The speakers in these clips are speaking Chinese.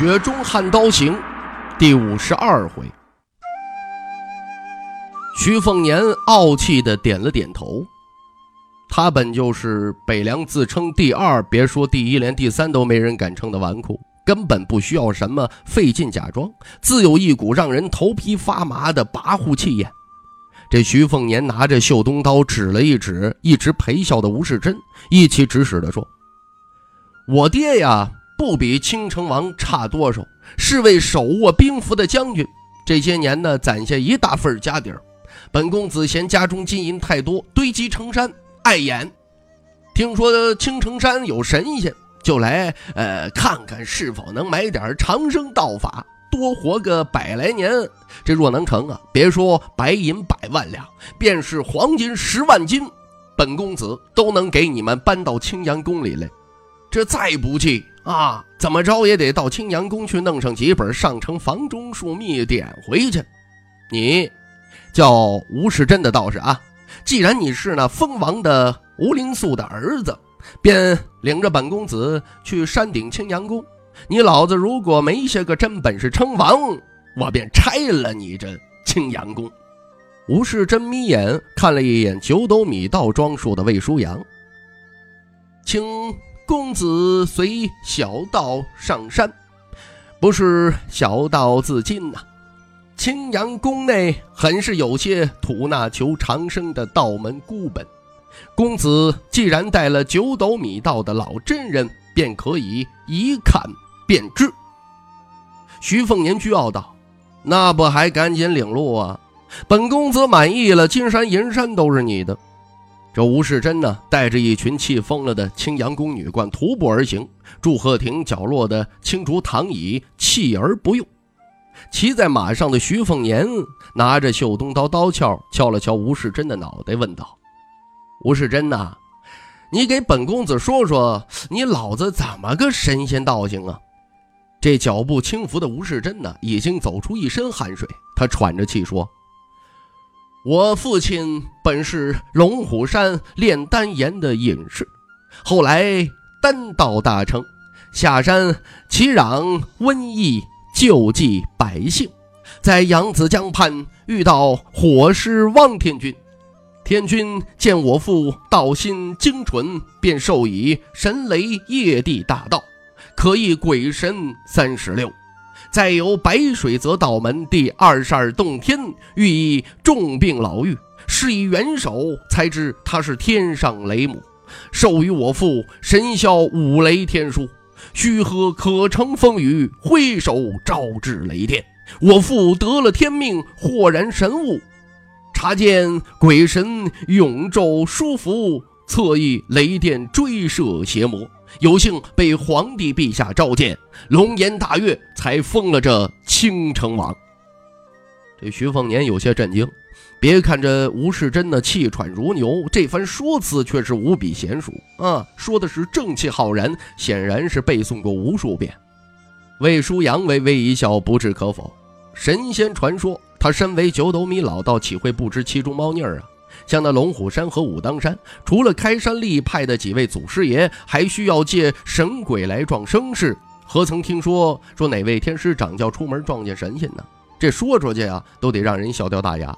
雪中悍刀行》第五十二回，徐凤年傲气的点了点头。他本就是北凉自称第二，别说第一，连第三都没人敢称的纨绔，根本不需要什么费劲假装，自有一股让人头皮发麻的跋扈气焰。这徐凤年拿着绣东刀指了一指一直陪笑的吴世贞，一气指使地说：“我爹呀，不比青城王差多少，是位手握兵符的将军。这些年呢，攒下一大份家底儿。本公子嫌家中金银太多，堆积成山。”碍眼，听说青城山有神仙，就来呃看看是否能买点长生道法，多活个百来年。这若能成啊，别说白银百万两，便是黄金十万斤，本公子都能给你们搬到青阳宫里来。这再不济啊，怎么着也得到青阳宫去弄上几本上乘房中术秘典回去。你叫吴世真的道士啊。既然你是那蜂王的吴灵素的儿子，便领着本公子去山顶青阳宫。你老子如果没些个真本事称王，我便拆了你这青阳宫。吴世真眯眼看了一眼九斗米道装束的魏舒阳，青公子随小道上山，不是小道自尽呐。青阳宫内很是有些吐纳求长生的道门孤本，公子既然带了九斗米道的老真人，便可以一看便知。徐凤年倨傲道：“那不还赶紧领路啊？本公子满意了，金山银山都是你的。”这吴世贞呢，带着一群气疯了的青阳宫女官徒步而行，祝贺亭角落的青竹躺椅弃而不用。骑在马上的徐凤年拿着绣东刀刀鞘敲了敲吴世贞的脑袋，问道：“吴世贞呐，你给本公子说说，你老子怎么个神仙道行啊？”这脚步轻浮的吴世贞呢，已经走出一身汗水，他喘着气说：“我父亲本是龙虎山炼丹岩的隐士，后来丹道大成，下山祈壤瘟疫。”救济百姓，在扬子江畔遇到火师汪天君，天君见我父道心精纯，便授以神雷夜地大道，可以鬼神三十六。再由白水泽道门第二十二洞天，寓意重病老妪，施以元首，才知他是天上雷母，授予我父神霄五雷天书。须喝可乘风雨，挥手招致雷电。我父得了天命，豁然神悟，察见鬼神永咒书符，侧翼雷电追射邪魔，有幸被皇帝陛下召见，龙颜大悦，才封了这青城王。这徐凤年有些震惊。别看这吴世贞呢气喘如牛，这番说辞却是无比娴熟啊，说的是正气浩然，显然是背诵过无数遍。魏舒阳微微一笑，不置可否。神仙传说，他身为九斗米老道，岂会不知其中猫腻儿啊？像那龙虎山和武当山，除了开山立派的几位祖师爷，还需要借神鬼来壮声势。何曾听说说哪位天师掌教出门撞见神仙呢？这说出去啊，都得让人笑掉大牙。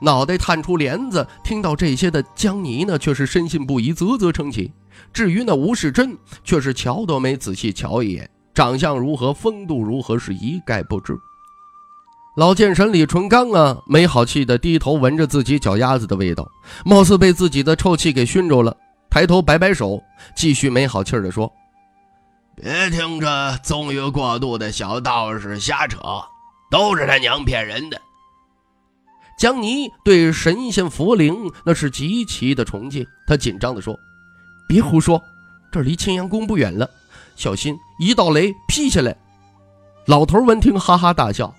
脑袋探出帘子，听到这些的江泥呢，却是深信不疑，啧啧称奇。至于那吴世贞，却是瞧都没仔细瞧一眼，长相如何，风度如何，是一概不知。老剑神李纯刚啊，没好气的低头闻着自己脚丫子的味道，貌似被自己的臭气给熏着了，抬头摆摆手，继续没好气的说：“别听这纵欲过度的小道士瞎扯，都是他娘骗人的。”江泥对神仙佛灵那是极其的崇敬，他紧张地说：“别胡说，这离青阳宫不远了，小心一道雷劈下来。”老头闻听，哈哈大笑：“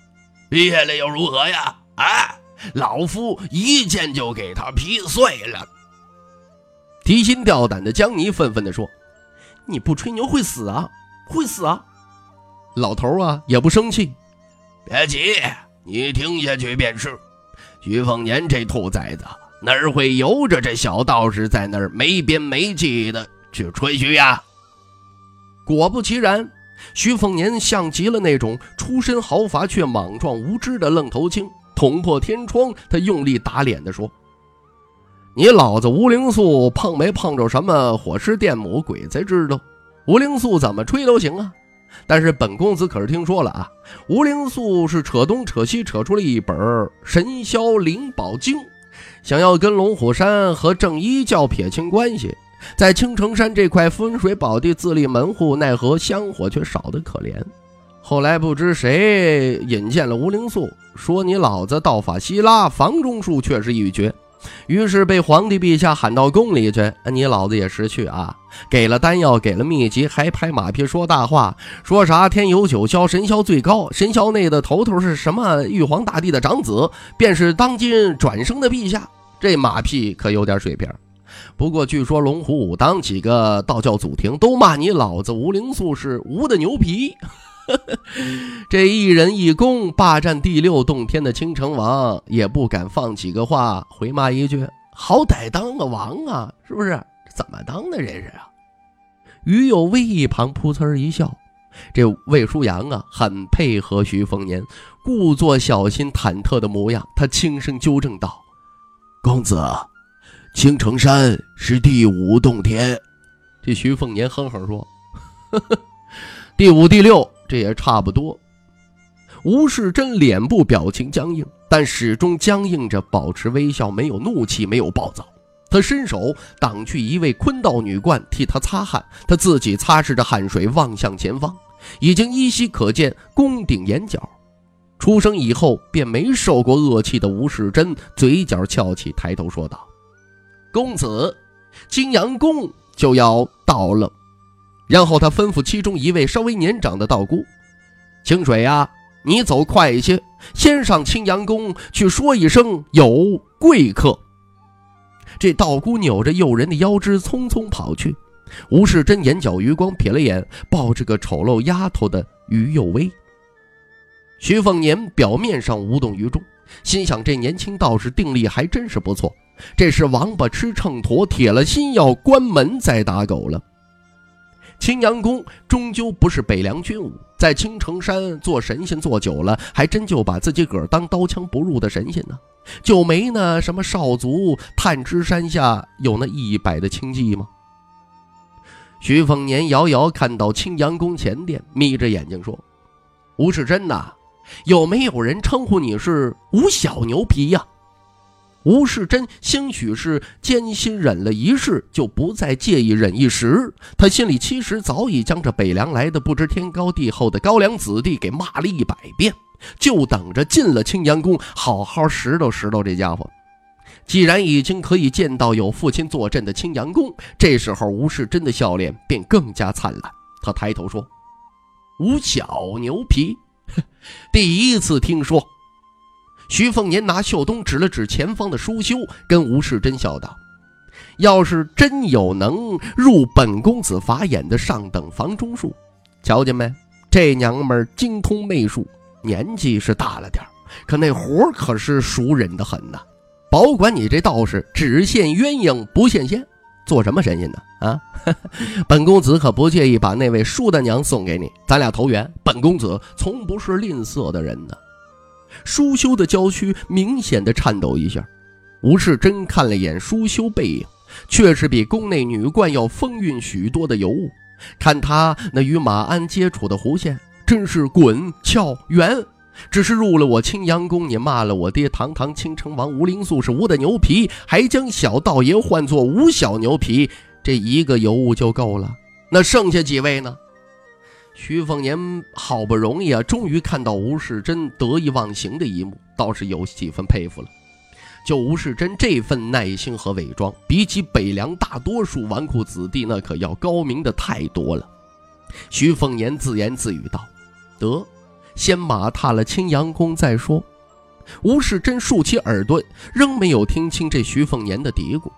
劈下来又如何呀？啊，老夫一剑就给他劈碎了。”提心吊胆的江泥愤愤地说：“你不吹牛会死啊，会死啊！”老头啊也不生气：“别急，你听下去便是。徐凤年这兔崽子哪会由着这小道士在那儿没边没际的去吹嘘呀？”果不其然，徐凤年像极了那种出身豪华却莽撞无知的愣头青，捅破天窗。他用力打脸地说：“你老子吴灵素碰没碰着什么火尸电母，鬼才知道。吴灵素怎么吹都行啊。但是本公子可是听说了啊，吴灵素是扯东扯西扯出了一本《神霄灵宝经》，想要跟龙虎山和正一教撇清关系。”在青城山这块风水宝地自立门户，奈何香火却少得可怜。后来不知谁引荐了吴灵素，说你老子道法希拉，房中术却是一绝。于是被皇帝陛下喊到宫里去，你老子也识趣啊，给了丹药，给了秘籍，还拍马屁说大话，说啥天有九霄，神霄最高，神霄内的头头是什么？玉皇大帝的长子，便是当今转生的陛下。这马屁可有点水平。不过，据说龙虎武当几个道教祖庭都骂你老子吴灵素是吴的牛皮。这一人一公霸占第六洞天的青城王，也不敢放几个话回骂一句：“好歹当个王啊，是不是？怎么当的这是啊？”于有为一旁噗呲一笑，这魏书阳啊，很配合徐凤年，故作小心忐忑的模样。他轻声纠正道：“公子。”青城山是第五洞天，这徐凤年哼哼说：“呵呵，第五、第六，这也差不多。”吴世贞脸部表情僵硬，但始终僵硬着，保持微笑，没有怒气，没有暴躁。他伸手挡去一位坤道女冠，替他擦汗，他自己擦拭着汗水，望向前方，已经依稀可见宫顶眼角。出生以后便没受过恶气的吴世贞，嘴角翘起，抬头说道。公子，青阳宫就要到了。然后他吩咐其中一位稍微年长的道姑：“清水呀，你走快一些，先上青阳宫去说一声有贵客。”这道姑扭着诱人的腰肢，匆匆跑去。吴世贞眼角余光瞥了眼抱着个丑陋丫头的于幼薇。徐凤年表面上无动于衷，心想：这年轻道士定力还真是不错。这是王八吃秤砣，铁了心要关门再打狗了。青阳宫终究不是北凉军武，在青城山做神仙做久了，还真就把自己个当刀枪不入的神仙呢？就没那什么少族探知山下有那一百的清寂吗？徐凤年遥遥看到青阳宫前殿，眯着眼睛说：“吴世贞呐，有没有人称呼你是吴小牛皮呀？”吴世贞兴许是艰辛忍了一世，就不再介意忍一时。他心里其实早已将这北凉来的不知天高地厚的高粱子弟给骂了一百遍，就等着进了青阳宫，好好拾掇拾掇这家伙。既然已经可以见到有父亲坐镇的青阳宫，这时候吴世贞的笑脸便更加灿烂。他抬头说：“吴小牛皮，第一次听说。”徐凤年拿袖东指了指前方的书修，跟吴世贞笑道：“要是真有能入本公子法眼的上等房中术，瞧见没？这娘们精通媚术，年纪是大了点可那活可是熟人的很呐。保管你这道士只羡鸳鸯不羡仙，做什么神仙呢？啊，本公子可不介意把那位舒大娘送给你，咱俩投缘。本公子从不是吝啬的人呢。”舒修的娇躯明显的颤抖一下，吴世贞看了眼舒修背影，却是比宫内女冠要风韵许多的尤物。看他那与马鞍接触的弧线，真是滚翘圆。只是入了我青阳宫，你骂了我爹堂堂青城王吴灵素是吴的牛皮，还将小道爷唤作吴小牛皮，这一个尤物就够了。那剩下几位呢？徐凤年好不容易啊，终于看到吴世贞得意忘形的一幕，倒是有几分佩服了。就吴世贞这份耐心和伪装，比起北凉大多数纨绔子弟，那可要高明的太多了。徐凤年自言自语道：“得，先马踏了青阳宫再说。吴世贞竖起耳朵，仍没有听清这徐凤年的嘀咕。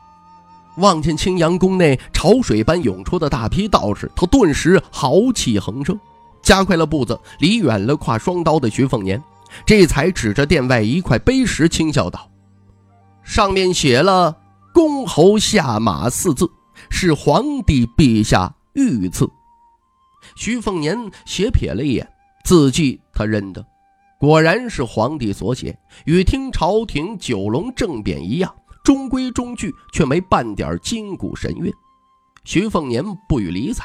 望见青阳宫内潮水般涌出的大批道士，他顿时豪气横生，加快了步子，离远了挎双刀的徐凤年，这才指着殿外一块碑石轻笑道：“上面写了‘公侯下马’四字，是皇帝陛下御赐。”徐凤年斜瞥了一眼，字迹他认得，果然是皇帝所写，与听朝廷九龙正匾一样。中规中矩，却没半点筋骨神韵。徐凤年不予理睬，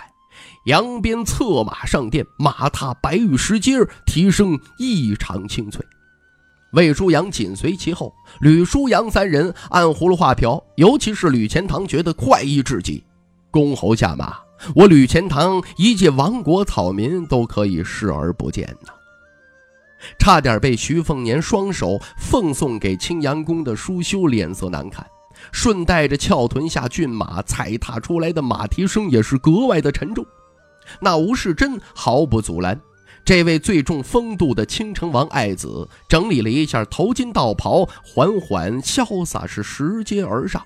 扬鞭策马上殿，马踏白玉石阶，蹄声异常清脆。魏舒阳紧随其后，吕舒阳三人按葫芦画瓢，尤其是吕钱塘觉得快意至极。公侯下马，我吕钱塘一介亡国草民都可以视而不见呐！差点被徐凤年双手奉送给青阳宫的舒修脸色难看，顺带着翘臀下骏马踩踏出来的马蹄声也是格外的沉重。那吴世贞毫不阻拦，这位最重风度的青城王爱子整理了一下头巾道袍，缓缓潇洒是拾阶而上。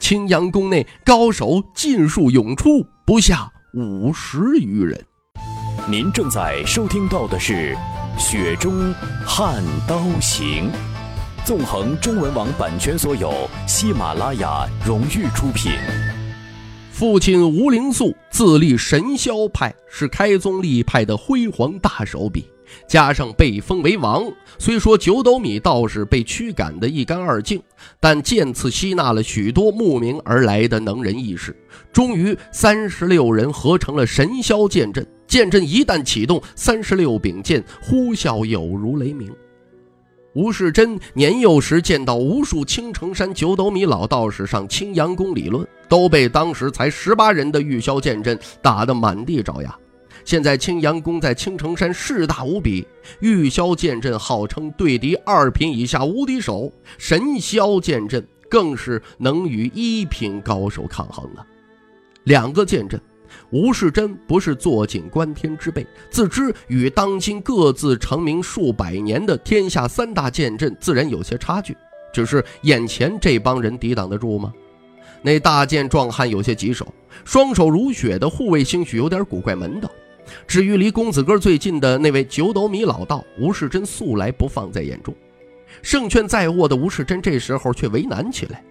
青阳宫内高手尽数涌出，不下五十余人。您正在收听到的是。雪中悍刀行，纵横中文网版权所有，喜马拉雅荣誉出品。父亲吴灵素自立神霄派，是开宗立派的辉煌大手笔。加上被封为王，虽说九斗米道士被驱赶得一干二净，但渐次吸纳了许多慕名而来的能人异士，终于三十六人合成了神霄剑阵。剑阵一旦启动，三十六柄剑呼啸有如雷鸣。吴世贞年幼时见到无数青城山九斗米老道士上青阳宫理论，都被当时才十八人的玉箫剑阵打得满地找牙。现在青阳宫在青城山势大无比，玉箫剑阵号称对敌二品以下无敌手，神霄剑阵更是能与一品高手抗衡啊！两个剑阵。吴世贞不是坐井观天之辈，自知与当今各自成名数百年的天下三大剑阵自然有些差距。只是眼前这帮人抵挡得住吗？那大剑壮汉有些棘手，双手如雪的护卫兴许有点古怪门道。至于离公子哥最近的那位九斗米老道，吴世贞素来不放在眼中。胜券在握的吴世贞这时候却为难起来。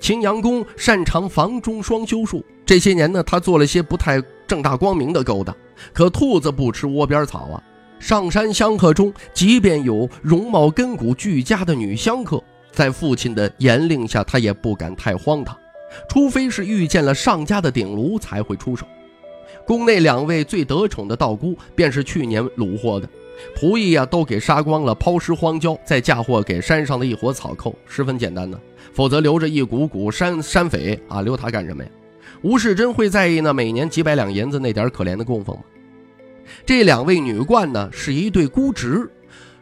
青阳宫擅长房中双修术，这些年呢，他做了些不太正大光明的勾当。可兔子不吃窝边草啊！上山香客中，即便有容貌根骨俱佳的女香客，在父亲的严令下，他也不敢太荒唐，除非是遇见了上家的顶炉才会出手。宫内两位最得宠的道姑，便是去年虏获的仆役呀，都给杀光了，抛尸荒郊，再嫁祸给山上的一伙草寇，十分简单呢。否则留着一股股山山匪啊，留他干什么呀？吴世珍会在意那每年几百两银子那点可怜的供奉吗？这两位女冠呢，是一对孤侄，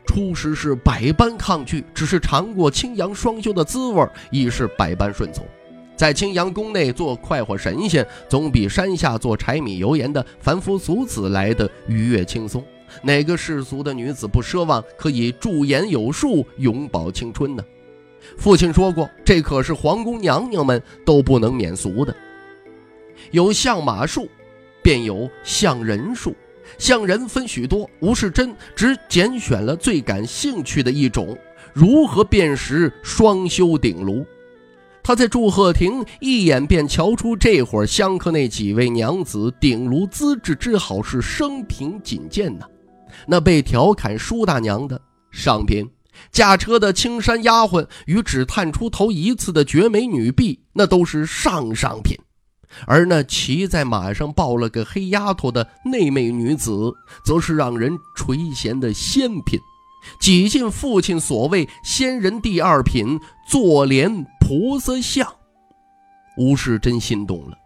初时是百般抗拒，只是尝过青阳双修的滋味，已是百般顺从。在青阳宫内做快活神仙，总比山下做柴米油盐的凡夫俗子来的愉悦轻松。哪个世俗的女子不奢望可以驻颜有术，永葆青春呢？父亲说过，这可是皇宫娘娘们都不能免俗的。有相马术，便有相人术。相人分许多，吴世贞只拣选了最感兴趣的一种：如何辨识双修顶炉？他在祝贺亭一眼便瞧出这伙香客那几位娘子顶炉资质之好是生平仅见呐。那被调侃舒大娘的上边。驾车的青山丫鬟与只探出头一次的绝美女婢，那都是上上品；而那骑在马上抱了个黑丫头的内媚女子，则是让人垂涎的仙品，挤进父亲所谓仙人第二品坐莲菩萨像。吴氏真心动了。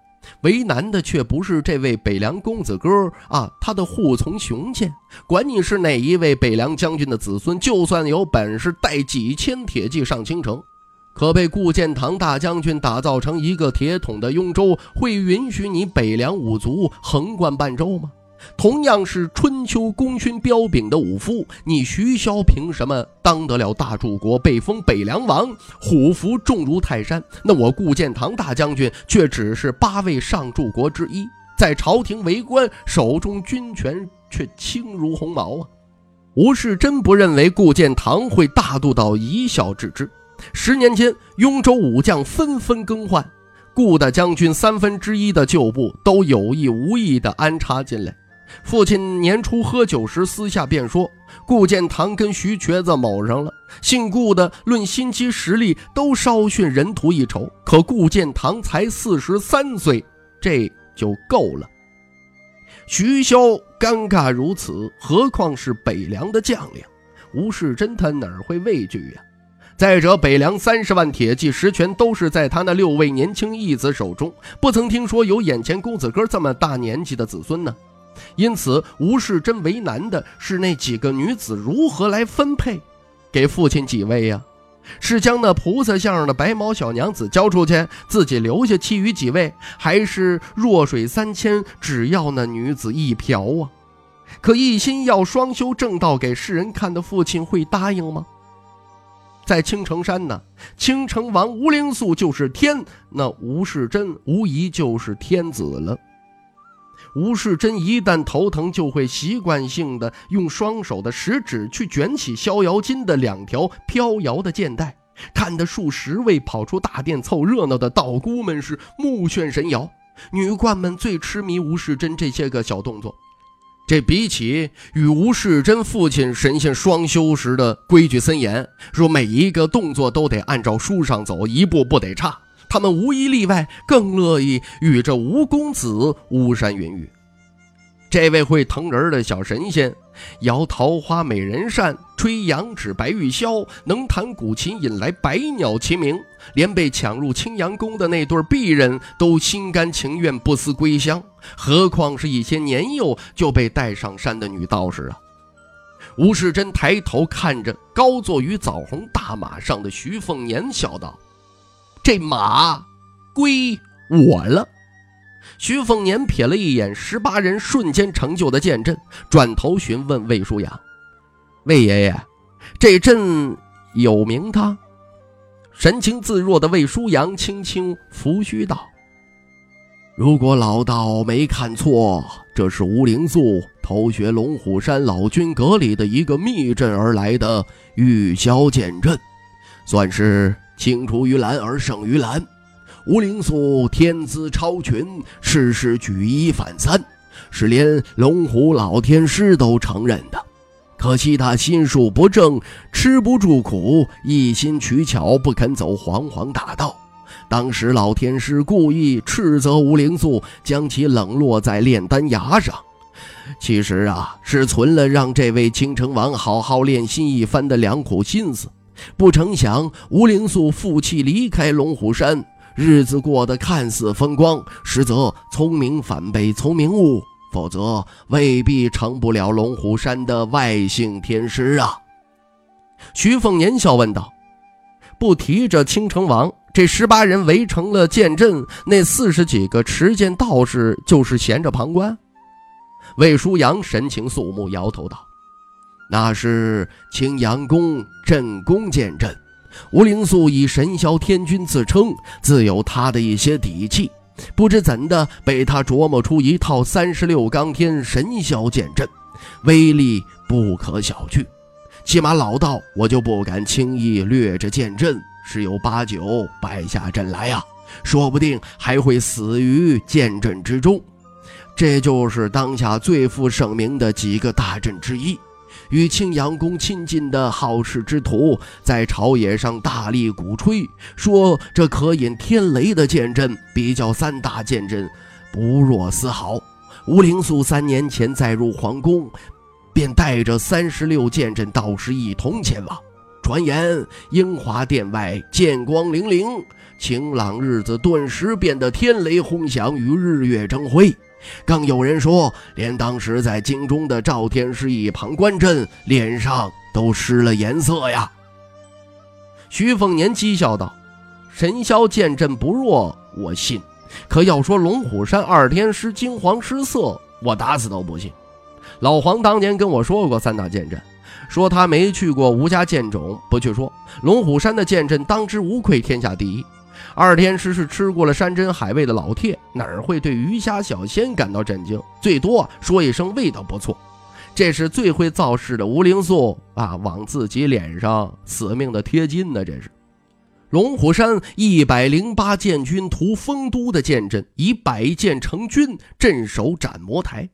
为难的却不是这位北凉公子哥啊，他的护从雄健，管你是哪一位北凉将军的子孙，就算有本事带几千铁骑上京城，可被顾建堂大将军打造成一个铁桶的雍州，会允许你北凉五族横贯半州吗？同样是春秋功勋彪炳的武夫，你徐骁凭什么当得了大柱国，被封北凉王，虎符重如泰山？那我顾建堂大将军却只是八位上柱国之一，在朝廷为官，手中军权却轻如鸿毛啊！吴世真不认为顾建堂会大度到一笑置之。十年间，雍州武将纷纷更换，顾大将军三分之一的旧部都有意无意地安插进来。父亲年初喝酒时，私下便说顾建堂跟徐瘸子卯上了。姓顾的论心机实力都稍逊人徒一筹，可顾建堂才四十三岁，这就够了。徐骁尴尬如此，何况是北凉的将领？吴世贞他哪会畏惧呀？再者，北凉三十万铁骑实权都是在他那六位年轻义子手中，不曾听说有眼前公子哥这么大年纪的子孙呢。因此，吴世贞为难的是那几个女子如何来分配，给父亲几位呀？是将那菩萨像上的白毛小娘子交出去，自己留下其余几位，还是弱水三千，只要那女子一瓢啊？可一心要双修正道给世人看的父亲会答应吗？在青城山呢，青城王吴灵素就是天，那吴世贞无疑就是天子了。吴世贞一旦头疼，就会习惯性的用双手的食指去卷起逍遥津的两条飘摇的剑带，看得数十位跑出大殿凑热闹的道姑们是目眩神摇。女冠们最痴迷吴世贞这些个小动作，这比起与吴世贞父亲神仙双修时的规矩森严，说每一个动作都得按照书上走，一步不得差。他们无一例外更乐意与这吴公子巫山云雨。这位会疼人的小神仙，摇桃花美人扇，吹羊脂白玉箫，能弹古琴，引来百鸟齐鸣，连被抢入青阳宫的那对璧人都心甘情愿不思归乡，何况是一些年幼就被带上山的女道士啊！吴世贞抬头看着高坐于枣红大马上的徐凤年，笑道。这马归我了。徐凤年瞥了一眼十八人瞬间成就的剑阵，转头询问魏书阳：“魏爷爷，这阵有名堂？”神情自若的魏书阳轻轻拂须道：“如果老道没看错，这是吴灵素偷学龙虎山老君阁里的一个密阵而来的玉箫剑阵，算是。”青出于蓝而胜于蓝，吴灵素天资超群，事事举一反三，是连龙虎老天师都承认的。可惜他心术不正，吃不住苦，一心取巧，不肯走黄黄大道。当时老天师故意斥责吴灵素，将其冷落在炼丹崖上。其实啊，是存了让这位青城王好好练心一番的良苦心思。不成想，吴灵素负气离开龙虎山，日子过得看似风光，实则聪明反被聪明误，否则未必成不了龙虎山的外姓天师啊。徐凤年笑问道：“不提这青城王，这十八人围成了剑阵，那四十几个持剑道士就是闲着旁观？”魏舒阳神情肃穆，摇头道。那是青阳宫镇宫剑阵，吴灵素以神霄天君自称，自有他的一些底气。不知怎的，被他琢磨出一套三十六罡天神霄剑阵，威力不可小觑。起码老道我就不敢轻易掠着剑阵，十有八九败下阵来呀，说不定还会死于剑阵之中。这就是当下最负盛名的几个大阵之一。与青阳宫亲近的好事之徒，在朝野上大力鼓吹，说这可引天雷的剑阵，比较三大剑阵不弱丝毫。吴灵素三年前再入皇宫，便带着三十六剑阵道士一同前往。传言英华殿外剑光粼粼，晴朗日子顿时变得天雷轰响，与日月争辉。更有人说，连当时在京中的赵天师一旁观阵，脸上都失了颜色呀。徐凤年讥笑道：“神霄剑阵不弱，我信。可要说龙虎山二天师惊惶失色，我打死都不信。老黄当年跟我说过三大剑阵，说他没去过吴家剑冢，不去说龙虎山的剑阵当之无愧天下第一。二天师是吃过了山珍海味的老铁，哪儿会对鱼虾小鲜感到震惊？最多说一声味道不错。这是最会造势的吴灵素啊，往自己脸上死命的贴金呢。这是龙虎山一百零八剑军屠丰都的剑阵，以百剑成军，镇守斩魔台。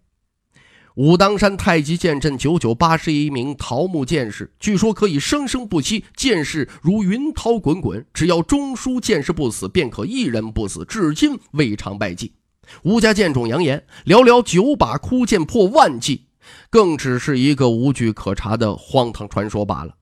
武当山太极剑阵九九八十一名桃木剑士，据说可以生生不息，剑士如云涛滚滚，只要中枢剑士不死，便可一人不死，至今未尝败绩。吴家剑种扬言，寥寥九把枯剑破万计，更只是一个无据可查的荒唐传说罢了。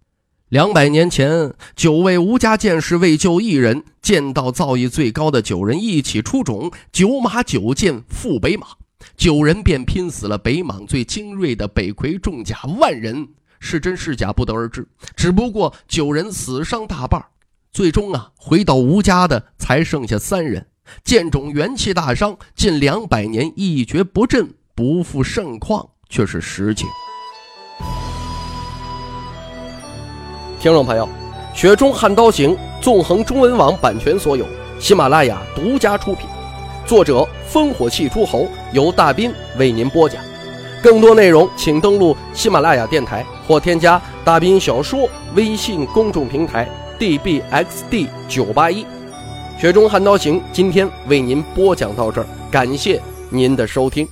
两百年前，九位吴家剑士为救一人，剑道造诣最高的九人一起出种，九马九剑赴北莽。九人便拼死了北莽最精锐的北魁重甲万人，是真是假不得而知。只不过九人死伤大半，最终啊回到吴家的才剩下三人。剑种元气大伤，近两百年一蹶不振，不复盛况，却是实情。听众朋友，《雪中悍刀行》纵横中文网版权所有，喜马拉雅独家出品。作者烽火戏诸侯由大斌为您播讲，更多内容请登录喜马拉雅电台或添加大斌小说微信公众平台 dbxd 九八一。雪中悍刀行今天为您播讲到这儿，感谢您的收听。